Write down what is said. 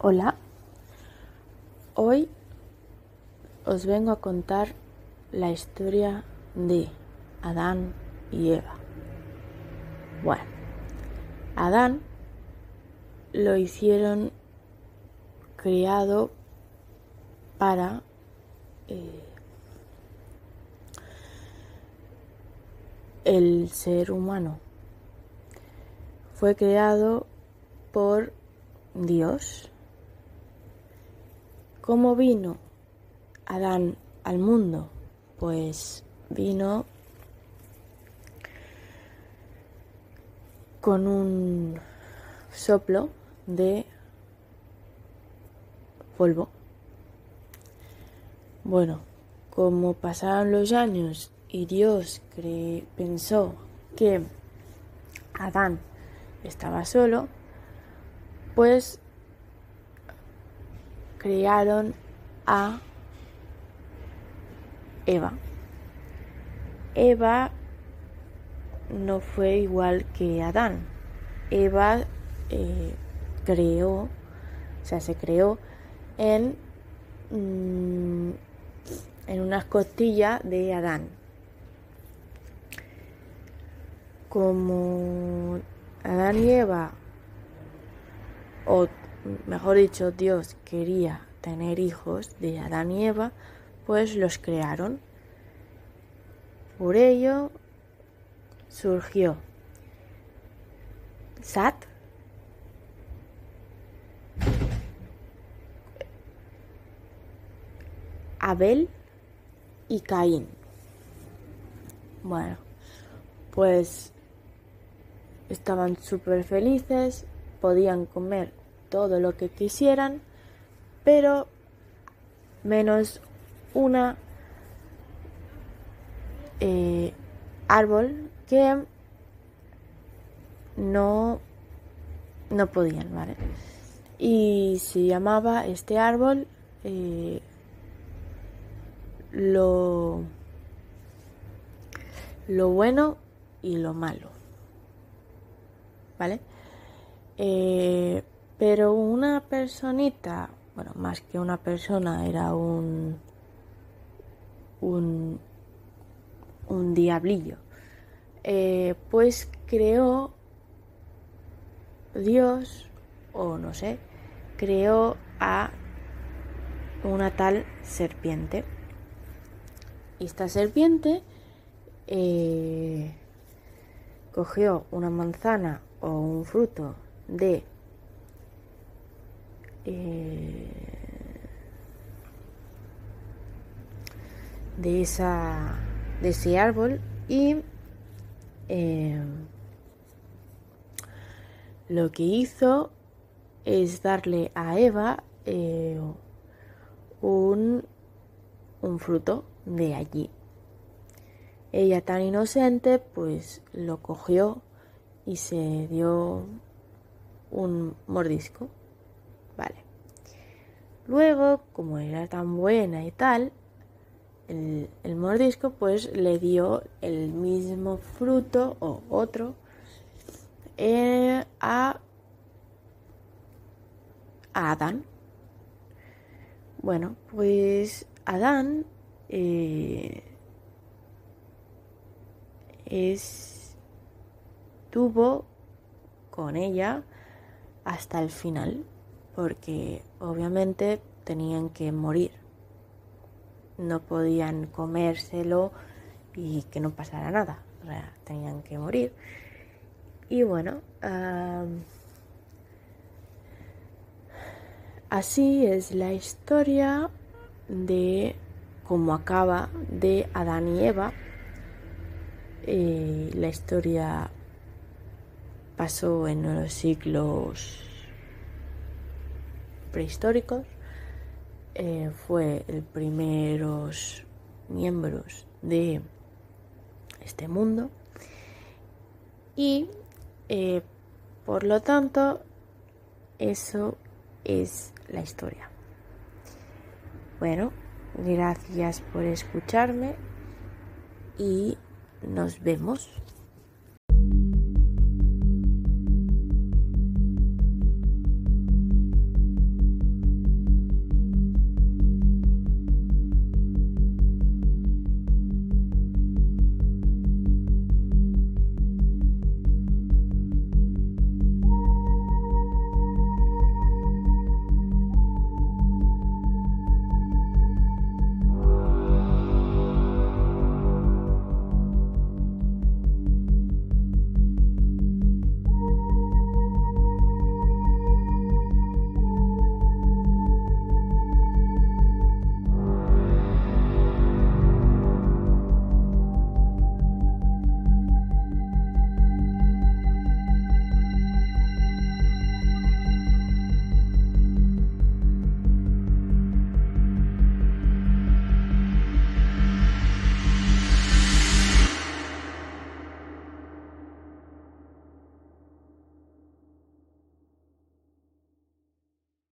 Hola, hoy os vengo a contar la historia de Adán y Eva. Bueno, Adán lo hicieron criado para eh, el ser humano. Fue creado por Dios ¿Cómo vino Adán al mundo? Pues vino con un soplo de polvo. Bueno, como pasaron los años y Dios pensó que Adán estaba solo, pues crearon a Eva. Eva no fue igual que Adán. Eva eh, creó, o sea, se creó en, mm, en unas costillas de Adán. Como Adán y Eva, o mejor dicho, Dios quería tener hijos de Adán y Eva, pues los crearon. Por ello surgió Sat, Abel y Caín. Bueno, pues estaban súper felices, podían comer todo lo que quisieran, pero menos una eh, árbol que no, no podían, ¿vale? Y se llamaba este árbol eh, lo, lo bueno y lo malo, ¿vale? Eh, pero una personita, bueno, más que una persona, era un, un, un diablillo, eh, pues creó Dios, o no sé, creó a una tal serpiente. Y esta serpiente eh, cogió una manzana o un fruto de eh, de, esa, de ese árbol y eh, lo que hizo es darle a Eva eh, un, un fruto de allí. Ella tan inocente pues lo cogió y se dio un mordisco. Vale. Luego, como era tan buena y tal, el, mordisco pues le dio el mismo fruto o otro eh, a, Adán. Bueno, pues Adán eh, estuvo con ella hasta el final porque obviamente tenían que morir. No podían comérselo y que no pasara nada. O sea, tenían que morir. Y bueno, así es la historia de cómo acaba de Adán y Eva. Eh, la historia pasó en los siglos prehistóricos, eh, fue el primeros miembros de este mundo y eh, por lo tanto eso es la historia. Bueno, gracias por escucharme y nos vemos.